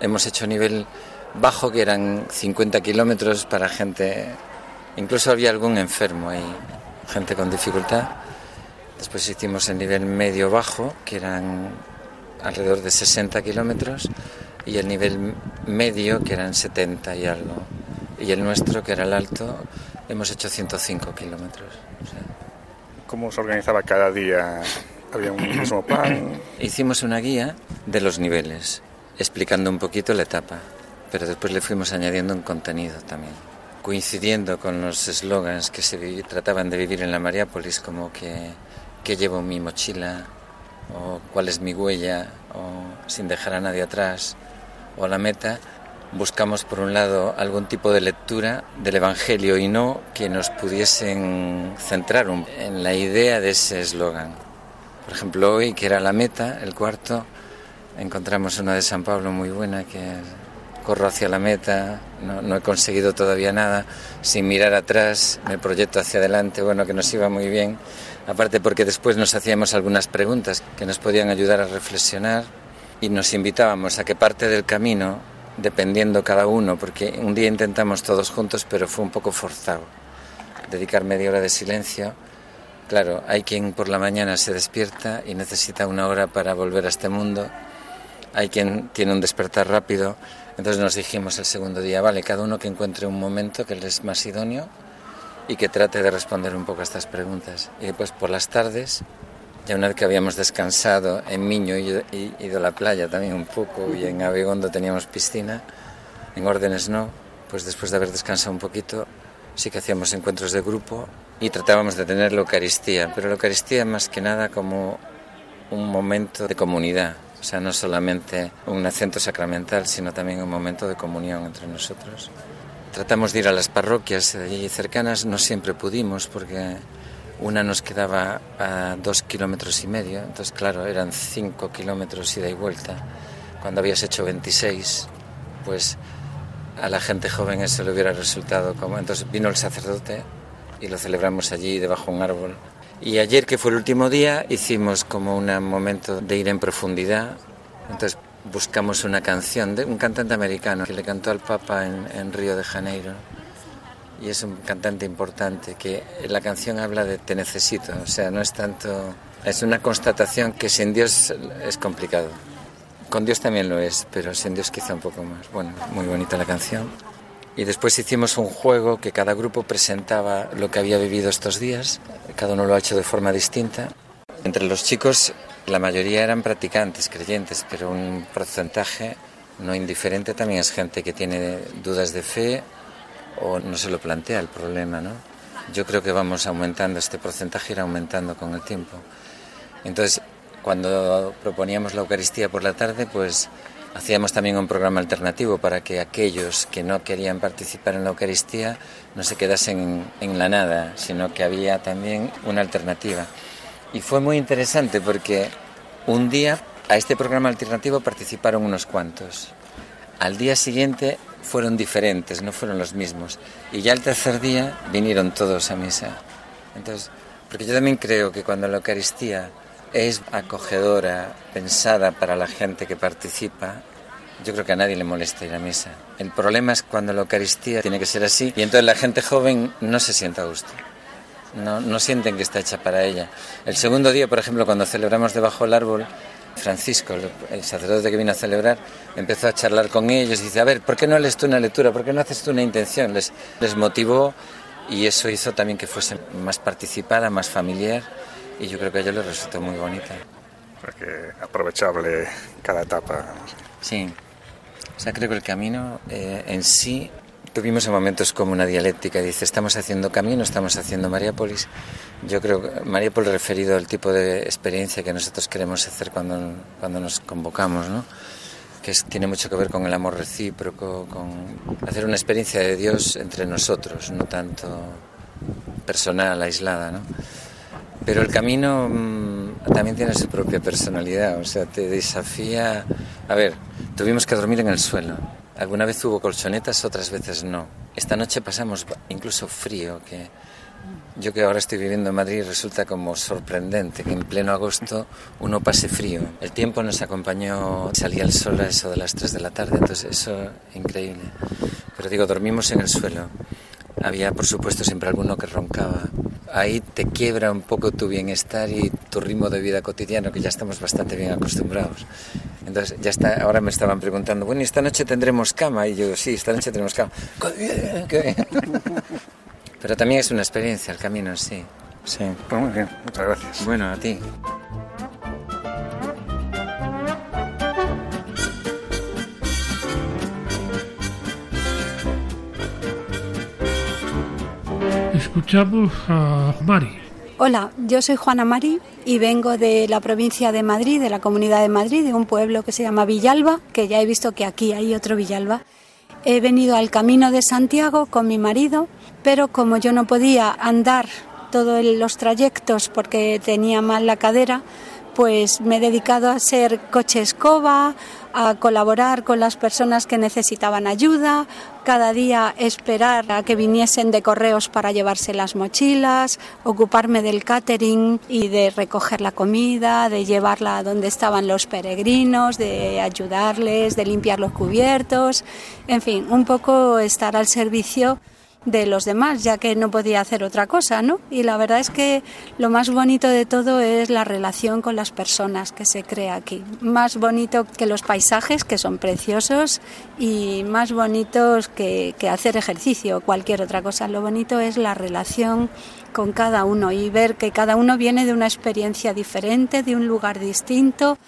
hemos hecho nivel bajo, que eran 50 kilómetros para gente, incluso había algún enfermo ahí, gente con dificultad. Después hicimos el nivel medio-bajo, que eran alrededor de 60 kilómetros, y el nivel medio, que eran 70 y algo. Y el nuestro, que era el alto, hemos hecho 105 kilómetros. ¿Cómo se organizaba cada día? ¿Había un mismo plan? Hicimos una guía de los niveles, explicando un poquito la etapa, pero después le fuimos añadiendo un contenido también, coincidiendo con los eslogans que se trataban de vivir en la Mariápolis, como que, que llevo mi mochila, o cuál es mi huella, o sin dejar a nadie atrás, o la meta, buscamos por un lado algún tipo de lectura del Evangelio y no que nos pudiesen centrar en la idea de ese eslogan. Por ejemplo, hoy, que era la meta, el cuarto, encontramos una de San Pablo muy buena que corro hacia la meta, no, no, he conseguido todavía nada, sin mirar atrás, me proyecto hacia adelante, bueno, que nos iba muy bien, aparte porque después nos hacíamos algunas preguntas que nos podían ayudar a reflexionar y nos invitábamos a que parte del camino dependiendo cada uno, porque un día intentamos todos juntos, pero fue un poco forzado. Dedicar media hora de silencio. Claro, hay quien por la mañana se despierta y necesita una hora para volver a este mundo. Hay quien tiene un despertar rápido. Entonces nos dijimos el segundo día, vale, cada uno que encuentre un momento que le es más idóneo y que trate de responder un poco a estas preguntas. Y después por las tardes ya una vez que habíamos descansado en Miño y ido a la playa también un poco y en Abegondo teníamos piscina, en Órdenes no, pues después de haber descansado un poquito sí que hacíamos encuentros de grupo y tratábamos de tener la Eucaristía, pero la Eucaristía más que nada como un momento de comunidad, o sea, no solamente un acento sacramental, sino también un momento de comunión entre nosotros. Tratamos de ir a las parroquias allí cercanas, no siempre pudimos porque una nos quedaba a dos kilómetros y medio, entonces claro, eran cinco kilómetros ida y vuelta. Cuando habías hecho 26, pues a la gente joven eso le hubiera resultado como... Entonces vino el sacerdote y lo celebramos allí debajo de un árbol. Y ayer, que fue el último día, hicimos como un momento de ir en profundidad. Entonces buscamos una canción de un cantante americano que le cantó al Papa en, Río de Janeiro y es un cantante importante que la canción habla de te necesito, o sea, no es tanto, es una constatación que sin Dios es complicado. Con Dios también lo es, pero sin Dios quizá un poco más. Bueno, muy bonita la canción. Y después hicimos un juego que cada grupo presentaba lo que había vivido estos días, cada uno lo ha hecho de forma distinta. Entre los chicos la mayoría eran practicantes, creyentes, pero un porcentaje no indiferente también es gente que tiene dudas de fe o no se lo plantea el problema, ¿no? Yo creo que vamos aumentando, este porcentaje irá aumentando con el tiempo. Entonces, cuando proponíamos la Eucaristía por la tarde, pues hacíamos también un programa alternativo para que aquellos que no querían participar en la Eucaristía no se quedasen en, la nada, sino que había también una alternativa. Y fue muy interesante porque un día a este programa alternativo participaron unos cuantos. Al día siguiente fueron diferentes, no fueron los mismos. Y ya el tercer día vinieron todos a misa. Entonces, porque yo también creo que cuando la Eucaristía es acogedora, pensada para la gente que participa, yo creo que a nadie le molesta ir a misa. El problema es cuando la Eucaristía tiene que ser así y entonces la gente joven no se sienta a gusto. No, no sienten que está hecha para ella. El segundo día, por ejemplo, cuando celebramos debajo del árbol, Francisco, el sacerdote que vino a celebrar, empezó a charlar con ellos y dice, a ver, ¿por qué no lees tú una lectura? ¿Por qué no haces tú una intención? Les, les motivó y eso hizo también que fuese más participada, más familiar y yo creo que a ellos les resultó muy bonita. que aprovechable cada etapa. Sí, o sea, creo que el camino eh, en sí tuvimos en momentos como una dialéctica. Dice, estamos haciendo camino, estamos haciendo Mariápolis. Yo creo que Mariápolis referido al tipo de experiencia que nosotros queremos hacer cuando, cuando nos convocamos, ¿no? que tiene mucho que ver con el amor recíproco, con hacer una experiencia de Dios entre nosotros, no tanto personal, aislada. ¿no? Pero el camino mm, también tiene su propia personalidad, o sea, te desafía... A ver, tuvimos que dormir en el suelo Alguna vez hubo colchonetas, otras veces no. Esta noche pasamos incluso frío, que yo que ahora estoy viviendo en Madrid resulta como sorprendente que en pleno agosto uno pase frío. El tiempo nos acompañó, salía el sol a eso de las 3 de la tarde, entonces eso increíble. Pero digo, dormimos en el suelo. Había, por supuesto, siempre alguno que roncaba. Ahí te quiebra un poco tu bienestar y tu ritmo de vida cotidiano, que ya estamos bastante bien acostumbrados. Entonces, ya está, ahora me estaban preguntando, bueno, esta noche tendremos cama? Y yo, sí, esta noche tenemos cama. [LAUGHS] Pero también es una experiencia el camino, sí. Sí. Pues muy bien, muchas gracias. Bueno, a ti. Escuchamos a Mari. Hola, yo soy Juana Mari y vengo de la provincia de Madrid, de la comunidad de Madrid, de un pueblo que se llama Villalba, que ya he visto que aquí hay otro Villalba. He venido al Camino de Santiago con mi marido, pero como yo no podía andar todos los trayectos porque tenía mal la cadera, pues me he dedicado a ser coche escoba, a colaborar con las personas que necesitaban ayuda, cada día esperar a que viniesen de correos para llevarse las mochilas, ocuparme del catering y de recoger la comida, de llevarla a donde estaban los peregrinos, de ayudarles, de limpiar los cubiertos, en fin, un poco estar al servicio de los demás, ya que no podía hacer otra cosa, ¿no? Y la verdad es que lo más bonito de todo es la relación con las personas que se crea aquí. Más bonito que los paisajes, que son preciosos, y más bonitos que, que hacer ejercicio o cualquier otra cosa. Lo bonito es la relación con cada uno y ver que cada uno viene de una experiencia diferente, de un lugar distinto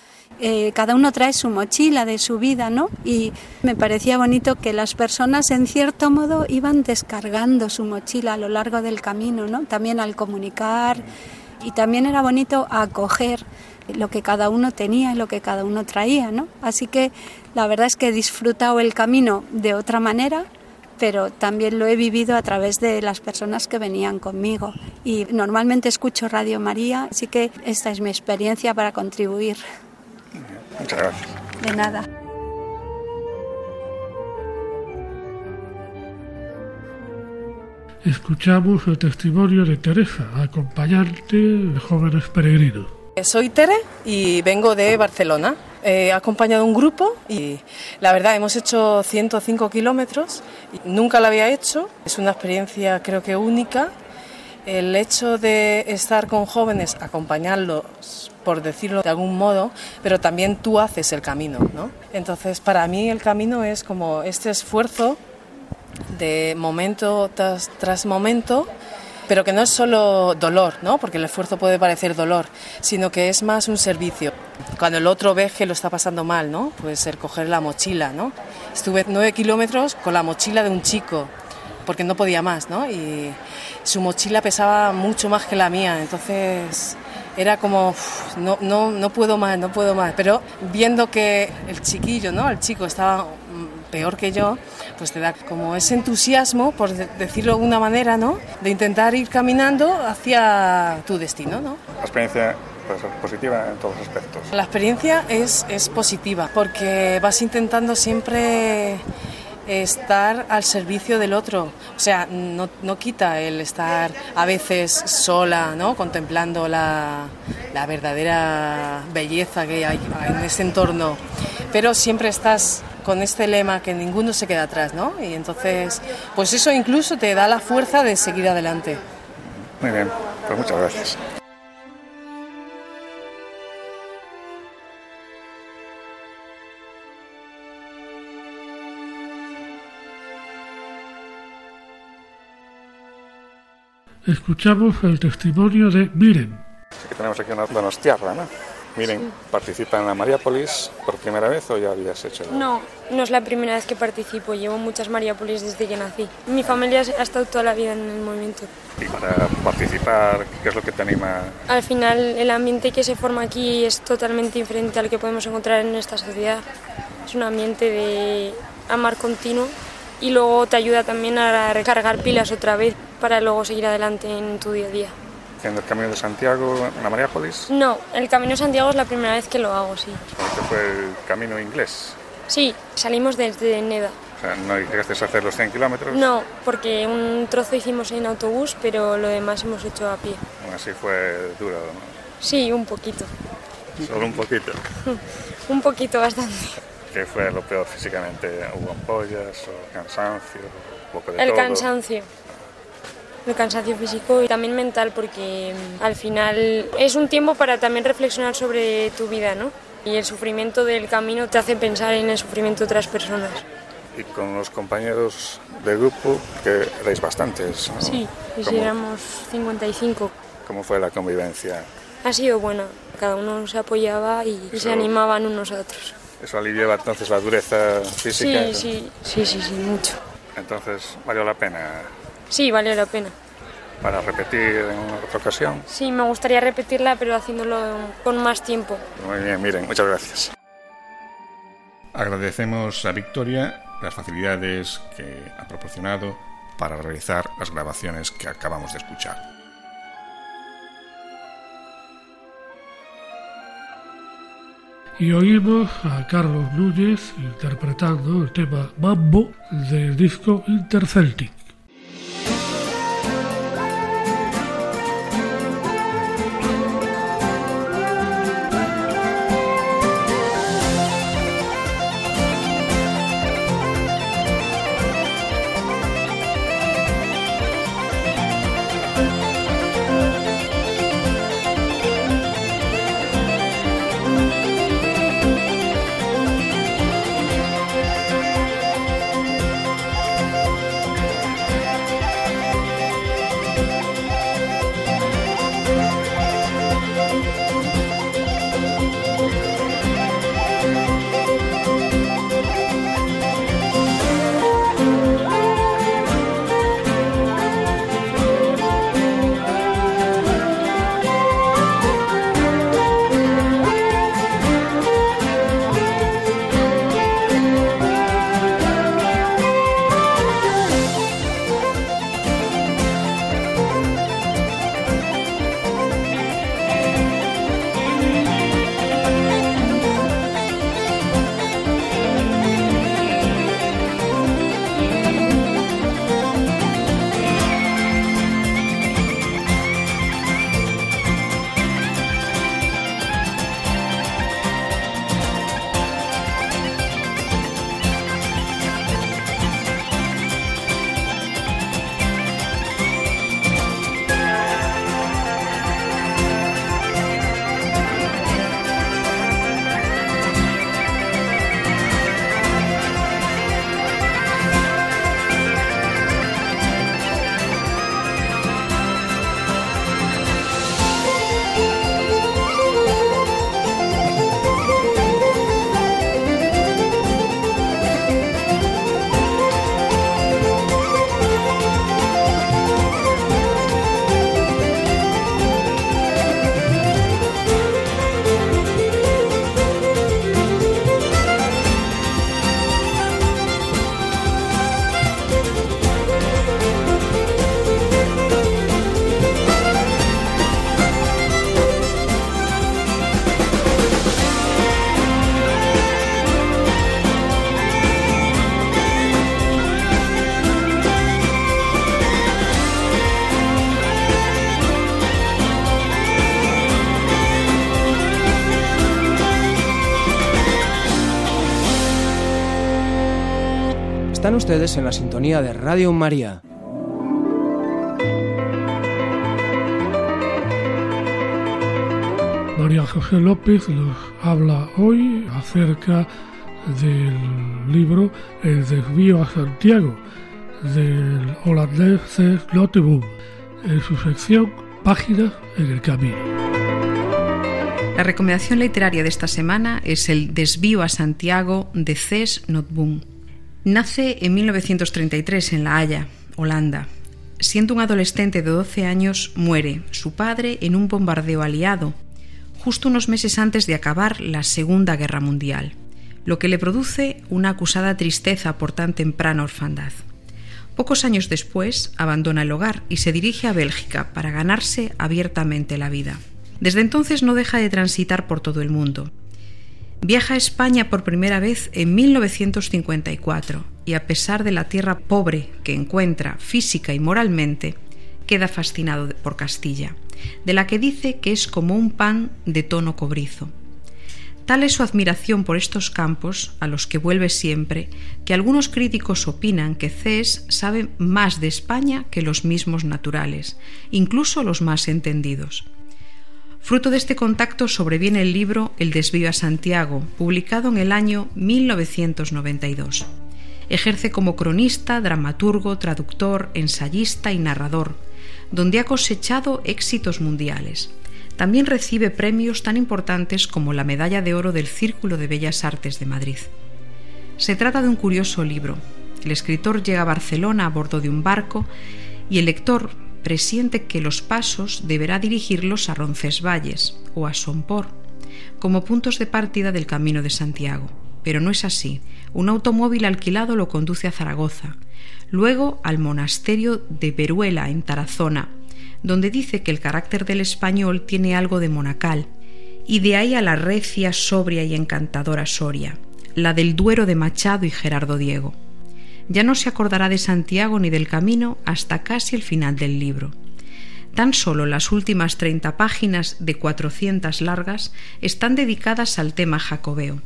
eh, cada uno trae su mochila de su vida, ¿no? Y me parecía bonito que las personas, en cierto modo, iban descargando su mochila a lo largo del camino, ¿no? También al comunicar y también era bonito acoger lo que cada uno tenía y lo que cada uno traía, ¿no? Así que la verdad es que he disfrutado el camino de otra manera, pero también lo he vivido a través de las personas que venían conmigo. Y normalmente escucho Radio María, así que esta es mi experiencia para contribuir. Muchas gracias. De nada. Escuchamos el testimonio de Teresa, acompañante de jóvenes peregrinos. Soy Tere y vengo de Barcelona. He acompañado un grupo y la verdad hemos hecho 105 kilómetros. Nunca lo había hecho. Es una experiencia creo que única. El hecho de estar con jóvenes, acompañarlos por decirlo de algún modo, pero también tú haces el camino, ¿no? Entonces, para mí el camino es como este esfuerzo de momento tras, momento, pero que no es solo dolor, ¿no? Porque el esfuerzo puede parecer dolor, sino que es más un servicio. Cuando el otro ve que lo está pasando mal, ¿no? Puede ser coger la mochila, ¿no? Estuve nueve kilómetros con la mochila de un chico, porque no podía más, ¿no? Y su mochila pesaba mucho más que la mía, entonces era como, no, no, no puedo más, no puedo más. Pero viendo que el chiquillo, ¿no? El chico estaba mm, peor que yo, pues te da como ese entusiasmo, por decirlo de alguna manera, ¿no? De intentar ir caminando hacia tu destino, ¿no? La experiencia puede ser positiva en todos los aspectos. La experiencia es, es positiva, porque vas intentando siempre estar al servicio del otro. O sea, no, no quita el estar a veces sola, ¿no? Contemplando la, la verdadera belleza que hay en ese entorno. Pero siempre estás con este lema que ninguno se queda atrás, ¿no? Y entonces, pues eso incluso te da la fuerza de seguir adelante. Muy bien, pues muchas gracias. Escuchamos el testimonio de Miren. Aquí tenemos aquí una donostiarra, ¿no? Miren, participa en la Mariápolis por primera vez o ya habías hecho? No, no es la primera vez que participo. Llevo muchas Mariápolis desde que nací. Mi familia ha estado toda la vida en el movimiento. ¿Y para participar, qué es lo que te anima? Al final, el ambiente que se forma aquí es totalmente diferente al que podemos encontrar en esta sociedad. Es un ambiente de amar continuo y luego te ayuda también a recargar pilas otra vez para luego seguir adelante en tu día a día. ¿En el Camino de Santiago, en la Mariápolis? No, el Camino de Santiago es la primera vez que lo hago, sí. ¿Este fue el camino inglés? Sí, salimos desde Neda. O sea, ¿no llegaste a hacer los 100 kilómetros? No, porque un trozo hicimos en autobús, pero lo demás hemos hecho a pie. Aún así fue duro, ¿no? Sí, un poquito. ¿Solo un poquito? [LAUGHS] un poquito, bastante. ¿Qué fue lo peor físicamente? ¿Hubo ampollas o cansancio? Un poco de el todo? cansancio. El cansancio físico y también mental, porque mm, al final es un tiempo para también reflexionar sobre tu vida, ¿no? Y el sufrimiento del camino te hace pensar en el sufrimiento de otras personas. Y con los compañeros de grupo, que erais bastantes, ¿no? Sí, y si ¿Cómo, éramos 55. cómo fue la convivencia? Ha sido buena, cada uno se apoyaba y, y se animaban unos a otros. ¿Eso aliviaba entonces la dureza física? Sí, sí, sí, sí, sí, mucho. Entonces, ¿valió la pena Sí, valió la pena. para repetir en otra ocasión? Sí, me gustaría repetirla, pero haciéndolo con más tiempo. Muy bien, miren, muchas gracias. Agradecemos a Victoria las facilidades que ha proporcionado para realizar las grabaciones que acabamos de escuchar. Y oímos a Carlos Núñez interpretando el tema Mambo del disco Interceltic. Ustedes en la sintonía de Radio María. María José López nos habla hoy acerca del libro El desvío a Santiago del holandés C. Notteboom en su sección Páginas en el Camino. La recomendación literaria de esta semana es El desvío a Santiago de Cés Notboom. Nace en 1933 en La Haya, Holanda. Siendo un adolescente de 12 años, muere su padre en un bombardeo aliado, justo unos meses antes de acabar la Segunda Guerra Mundial, lo que le produce una acusada tristeza por tan temprana orfandad. Pocos años después abandona el hogar y se dirige a Bélgica para ganarse abiertamente la vida. Desde entonces no deja de transitar por todo el mundo. Viaja a España por primera vez en 1954 y a pesar de la tierra pobre que encuentra física y moralmente, queda fascinado por Castilla, de la que dice que es como un pan de tono cobrizo. Tal es su admiración por estos campos, a los que vuelve siempre, que algunos críticos opinan que Cés sabe más de España que los mismos naturales, incluso los más entendidos. Fruto de este contacto sobreviene el libro El desvío a Santiago, publicado en el año 1992. Ejerce como cronista, dramaturgo, traductor, ensayista y narrador, donde ha cosechado éxitos mundiales. También recibe premios tan importantes como la Medalla de Oro del Círculo de Bellas Artes de Madrid. Se trata de un curioso libro. El escritor llega a Barcelona a bordo de un barco y el lector presiente que los pasos deberá dirigirlos a Roncesvalles o a Sompor como puntos de partida del Camino de Santiago. Pero no es así. Un automóvil alquilado lo conduce a Zaragoza, luego al monasterio de Veruela en Tarazona, donde dice que el carácter del español tiene algo de monacal, y de ahí a la recia, sobria y encantadora Soria, la del Duero de Machado y Gerardo Diego. Ya no se acordará de Santiago ni del camino hasta casi el final del libro. Tan solo las últimas treinta páginas de cuatrocientas largas están dedicadas al tema jacobeo.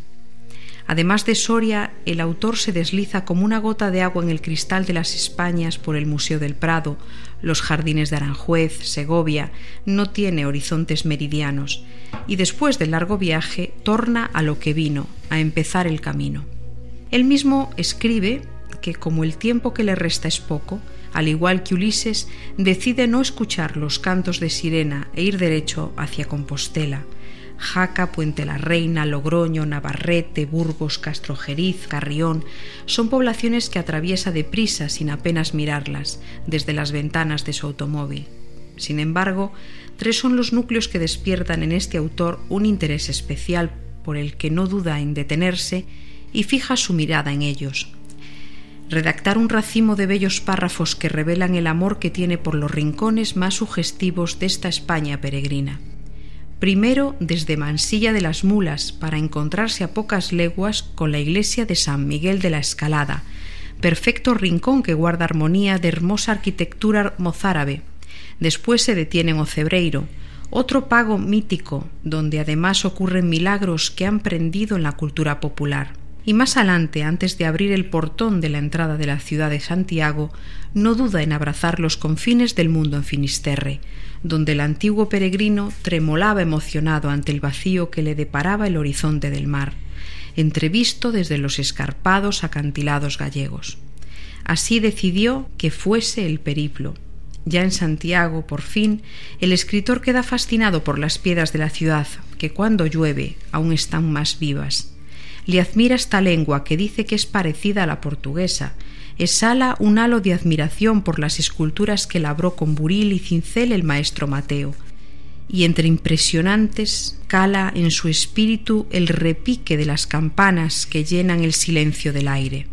Además de Soria, el autor se desliza como una gota de agua en el cristal de las Españas por el Museo del Prado, los jardines de Aranjuez, Segovia, no tiene horizontes meridianos, y después del largo viaje torna a lo que vino, a empezar el camino. Él mismo escribe que como el tiempo que le resta es poco, al igual que Ulises, decide no escuchar los cantos de sirena e ir derecho hacia Compostela, Jaca, Puente la Reina, Logroño, Navarrete, Burgos, Castrojeriz, Carrión son poblaciones que atraviesa deprisa sin apenas mirarlas desde las ventanas de su automóvil. Sin embargo, tres son los núcleos que despiertan en este autor un interés especial por el que no duda en detenerse y fija su mirada en ellos. Redactar un racimo de bellos párrafos que revelan el amor que tiene por los rincones más sugestivos de esta España peregrina primero desde Mansilla de las Mulas para encontrarse a pocas leguas con la iglesia de San Miguel de la Escalada, perfecto rincón que guarda armonía de hermosa arquitectura mozárabe. Después se detiene en Ocebreiro, otro pago mítico donde además ocurren milagros que han prendido en la cultura popular. Y más adelante, antes de abrir el portón de la entrada de la ciudad de Santiago, no duda en abrazar los confines del mundo en Finisterre, donde el antiguo peregrino tremolaba emocionado ante el vacío que le deparaba el horizonte del mar, entrevisto desde los escarpados acantilados gallegos. Así decidió que fuese el periplo. Ya en Santiago, por fin, el escritor queda fascinado por las piedras de la ciudad, que cuando llueve aún están más vivas. Le admira esta lengua que dice que es parecida a la portuguesa, exhala un halo de admiración por las esculturas que labró con buril y cincel el maestro Mateo, y entre impresionantes cala en su espíritu el repique de las campanas que llenan el silencio del aire.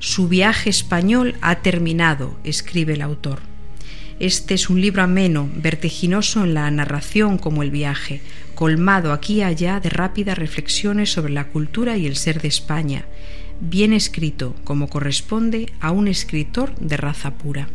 Su viaje español ha terminado, escribe el autor. Este es un libro ameno, vertiginoso en la narración como el viaje, colmado aquí y allá de rápidas reflexiones sobre la cultura y el ser de España, bien escrito como corresponde a un escritor de raza pura.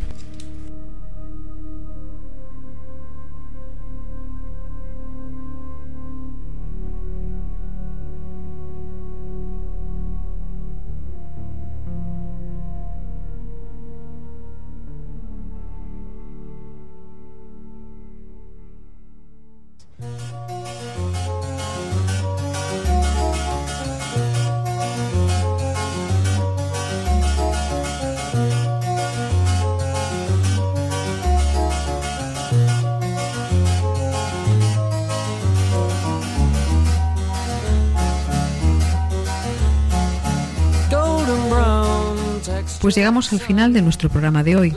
Pues llegamos al final de nuestro programa de hoy.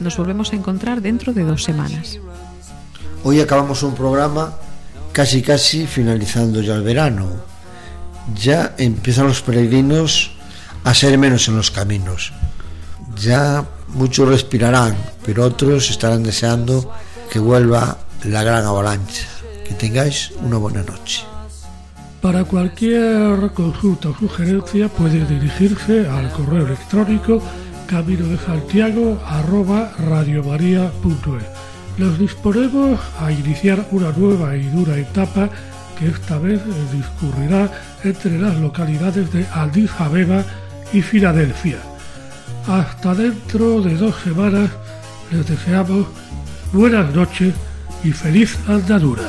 Nos volvemos a encontrar dentro de dos semanas. Hoy acabamos un programa casi casi finalizando ya el verano. Ya empiezan los peregrinos a ser menos en los caminos. Ya muchos respirarán, pero otros estarán deseando que vuelva la gran avalancha. Que tengáis una buena noche. Para cualquier consulta o sugerencia puede dirigirse al correo electrónico camino de Santiago arroba Nos disponemos a iniciar una nueva y dura etapa que esta vez discurrirá entre las localidades de Addis Abeba y Filadelfia. Hasta dentro de dos semanas les deseamos buenas noches y feliz andadura.